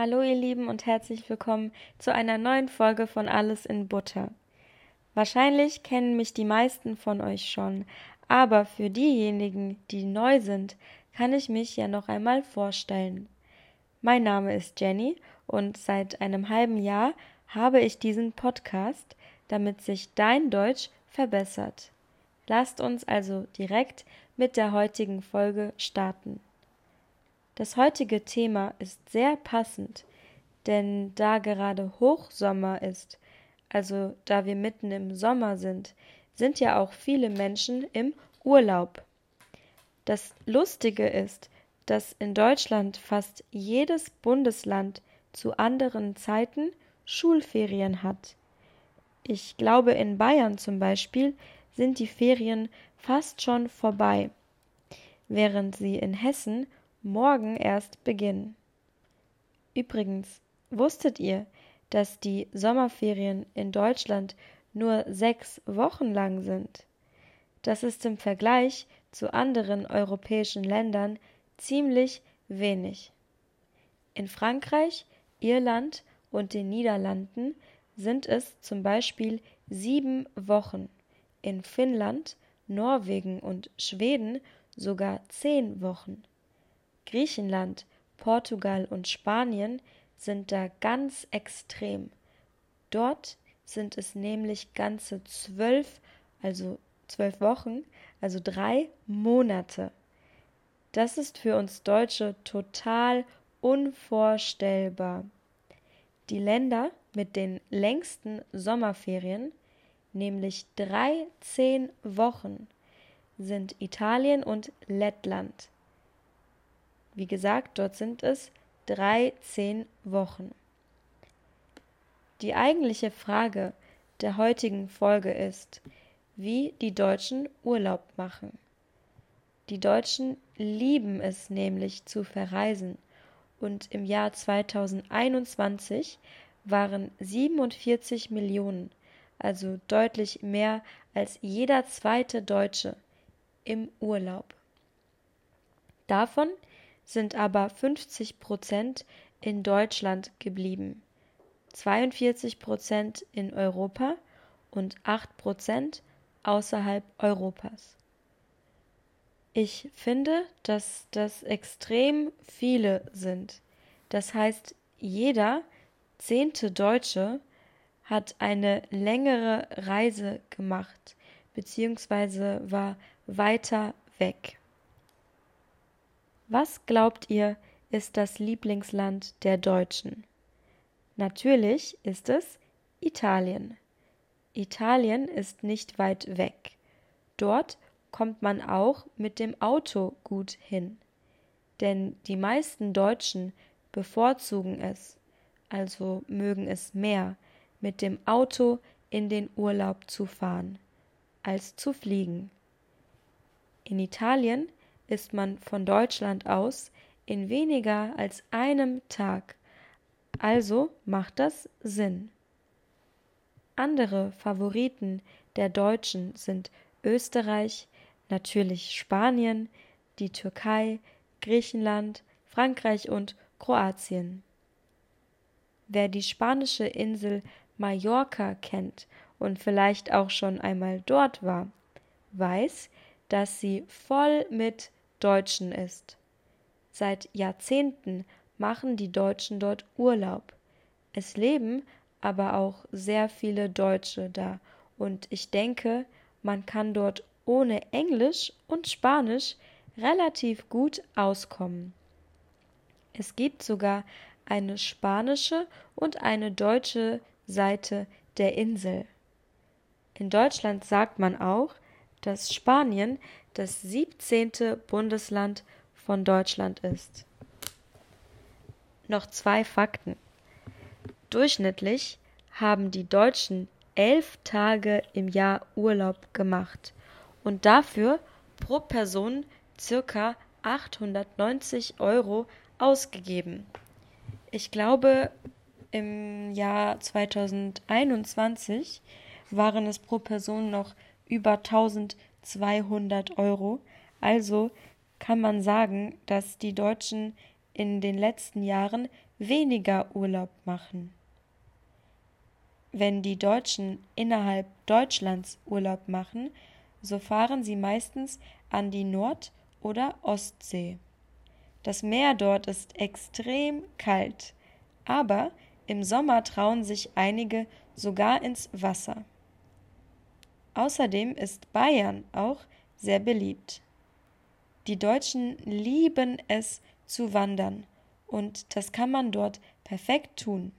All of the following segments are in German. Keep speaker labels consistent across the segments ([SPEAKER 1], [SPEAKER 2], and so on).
[SPEAKER 1] Hallo ihr Lieben und herzlich willkommen zu einer neuen Folge von Alles in Butter. Wahrscheinlich kennen mich die meisten von euch schon, aber für diejenigen, die neu sind, kann ich mich ja noch einmal vorstellen. Mein Name ist Jenny und seit einem halben Jahr habe ich diesen Podcast, damit sich dein Deutsch verbessert. Lasst uns also direkt mit der heutigen Folge starten. Das heutige Thema ist sehr passend, denn da gerade Hochsommer ist, also da wir mitten im Sommer sind, sind ja auch viele Menschen im Urlaub. Das Lustige ist, dass in Deutschland fast jedes Bundesland zu anderen Zeiten Schulferien hat. Ich glaube, in Bayern zum Beispiel sind die Ferien fast schon vorbei, während sie in Hessen morgen erst beginnen. Übrigens, wusstet ihr, dass die Sommerferien in Deutschland nur sechs Wochen lang sind? Das ist im Vergleich zu anderen europäischen Ländern ziemlich wenig. In Frankreich, Irland und den Niederlanden sind es zum Beispiel sieben Wochen, in Finnland, Norwegen und Schweden sogar zehn Wochen. Griechenland, Portugal und Spanien sind da ganz extrem. Dort sind es nämlich ganze zwölf, also zwölf Wochen, also drei Monate. Das ist für uns Deutsche total unvorstellbar. Die Länder mit den längsten Sommerferien, nämlich 13 Wochen, sind Italien und Lettland. Wie gesagt, dort sind es drei zehn Wochen. Die eigentliche Frage der heutigen Folge ist, wie die Deutschen Urlaub machen. Die Deutschen lieben es nämlich zu verreisen und im Jahr 2021 waren 47 Millionen, also deutlich mehr als jeder zweite Deutsche, im Urlaub. Davon sind aber 50 Prozent in Deutschland geblieben, 42 Prozent in Europa und 8 Prozent außerhalb Europas. Ich finde, dass das extrem viele sind. Das heißt, jeder zehnte Deutsche hat eine längere Reise gemacht, beziehungsweise war weiter weg. Was glaubt ihr, ist das Lieblingsland der Deutschen? Natürlich ist es Italien. Italien ist nicht weit weg. Dort kommt man auch mit dem Auto gut hin. Denn die meisten Deutschen bevorzugen es, also mögen es mehr, mit dem Auto in den Urlaub zu fahren, als zu fliegen. In Italien ist man von Deutschland aus in weniger als einem Tag. Also macht das Sinn. Andere Favoriten der Deutschen sind Österreich, natürlich Spanien, die Türkei, Griechenland, Frankreich und Kroatien. Wer die spanische Insel Mallorca kennt und vielleicht auch schon einmal dort war, weiß, dass sie voll mit Deutschen ist. Seit Jahrzehnten machen die Deutschen dort Urlaub. Es leben aber auch sehr viele Deutsche da, und ich denke, man kann dort ohne Englisch und Spanisch relativ gut auskommen. Es gibt sogar eine spanische und eine deutsche Seite der Insel. In Deutschland sagt man auch, dass Spanien das siebzehnte Bundesland von Deutschland ist. Noch zwei Fakten. Durchschnittlich haben die Deutschen elf Tage im Jahr Urlaub gemacht und dafür pro Person circa 890 Euro ausgegeben. Ich glaube, im Jahr 2021 waren es pro Person noch über 1200 Euro. Also kann man sagen, dass die Deutschen in den letzten Jahren weniger Urlaub machen. Wenn die Deutschen innerhalb Deutschlands Urlaub machen, so fahren sie meistens an die Nord- oder Ostsee. Das Meer dort ist extrem kalt, aber im Sommer trauen sich einige sogar ins Wasser. Außerdem ist Bayern auch sehr beliebt. Die Deutschen lieben es zu wandern und das kann man dort perfekt tun.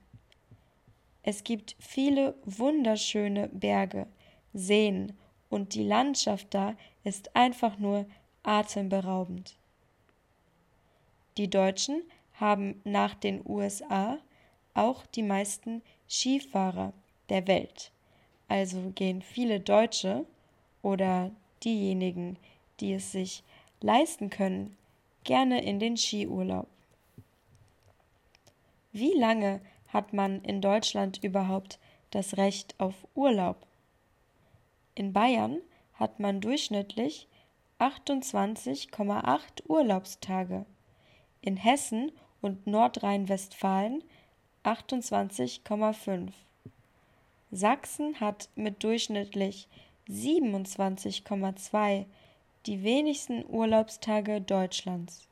[SPEAKER 1] Es gibt viele wunderschöne Berge, Seen und die Landschaft da ist einfach nur atemberaubend. Die Deutschen haben nach den USA auch die meisten Skifahrer der Welt. Also gehen viele Deutsche oder diejenigen, die es sich leisten können, gerne in den Skiurlaub. Wie lange hat man in Deutschland überhaupt das Recht auf Urlaub? In Bayern hat man durchschnittlich 28,8 Urlaubstage, in Hessen und Nordrhein-Westfalen 28,5. Sachsen hat mit durchschnittlich 27,2 die wenigsten Urlaubstage Deutschlands.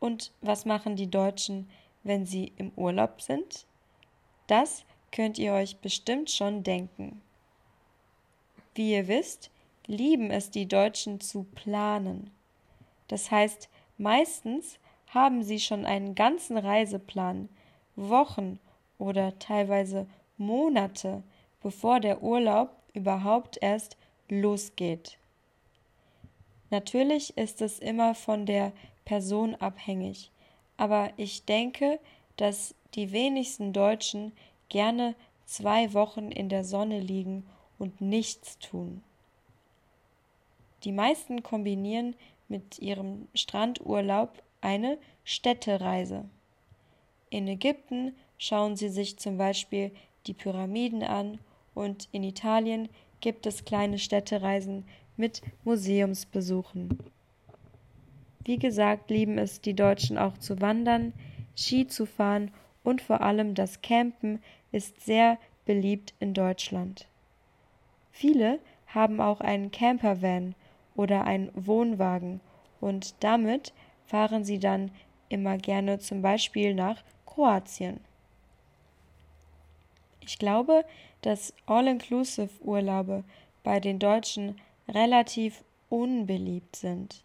[SPEAKER 1] Und was machen die Deutschen, wenn sie im Urlaub sind? Das könnt ihr euch bestimmt schon denken. Wie ihr wisst, lieben es die Deutschen zu planen. Das heißt, meistens haben sie schon einen ganzen Reiseplan, Wochen oder teilweise Monate, bevor der Urlaub überhaupt erst losgeht. Natürlich ist es immer von der Person abhängig, aber ich denke, dass die wenigsten Deutschen gerne zwei Wochen in der Sonne liegen und nichts tun. Die meisten kombinieren mit ihrem Strandurlaub eine Städtereise. In Ägypten schauen sie sich zum Beispiel die Pyramiden an und in Italien gibt es kleine Städtereisen mit Museumsbesuchen. Wie gesagt, lieben es die Deutschen auch zu wandern, Ski zu fahren und vor allem das Campen ist sehr beliebt in Deutschland. Viele haben auch einen Campervan oder einen Wohnwagen und damit fahren sie dann immer gerne zum Beispiel nach Kroatien. Ich glaube, dass All-Inclusive-Urlaube bei den Deutschen relativ unbeliebt sind.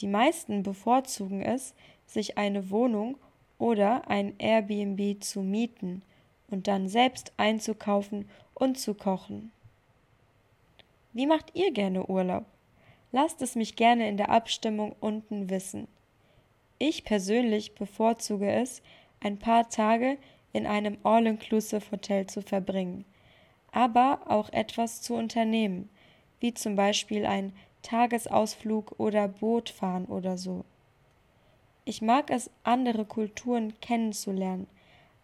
[SPEAKER 1] Die meisten bevorzugen es, sich eine Wohnung oder ein Airbnb zu mieten und dann selbst einzukaufen und zu kochen. Wie macht ihr gerne Urlaub? Lasst es mich gerne in der Abstimmung unten wissen. Ich persönlich bevorzuge es, ein paar Tage in einem All-Inclusive-Hotel zu verbringen, aber auch etwas zu unternehmen, wie zum Beispiel ein Tagesausflug oder Boot fahren oder so. Ich mag es, andere Kulturen kennenzulernen,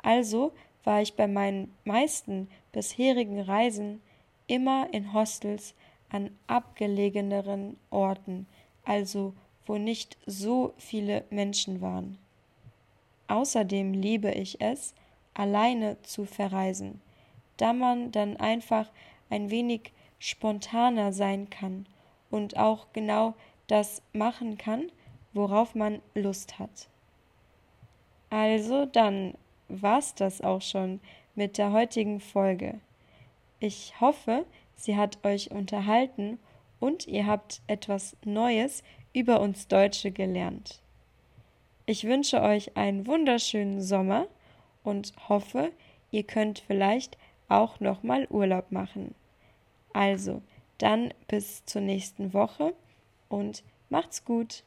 [SPEAKER 1] also war ich bei meinen meisten bisherigen Reisen immer in Hostels an abgelegeneren Orten, also wo nicht so viele Menschen waren. Außerdem liebe ich es, alleine zu verreisen, da man dann einfach ein wenig spontaner sein kann und auch genau das machen kann, worauf man Lust hat. Also dann war's das auch schon mit der heutigen Folge. Ich hoffe, sie hat euch unterhalten und ihr habt etwas Neues über uns Deutsche gelernt. Ich wünsche euch einen wunderschönen Sommer und hoffe, ihr könnt vielleicht auch noch mal Urlaub machen. Also, dann bis zur nächsten Woche und macht's gut.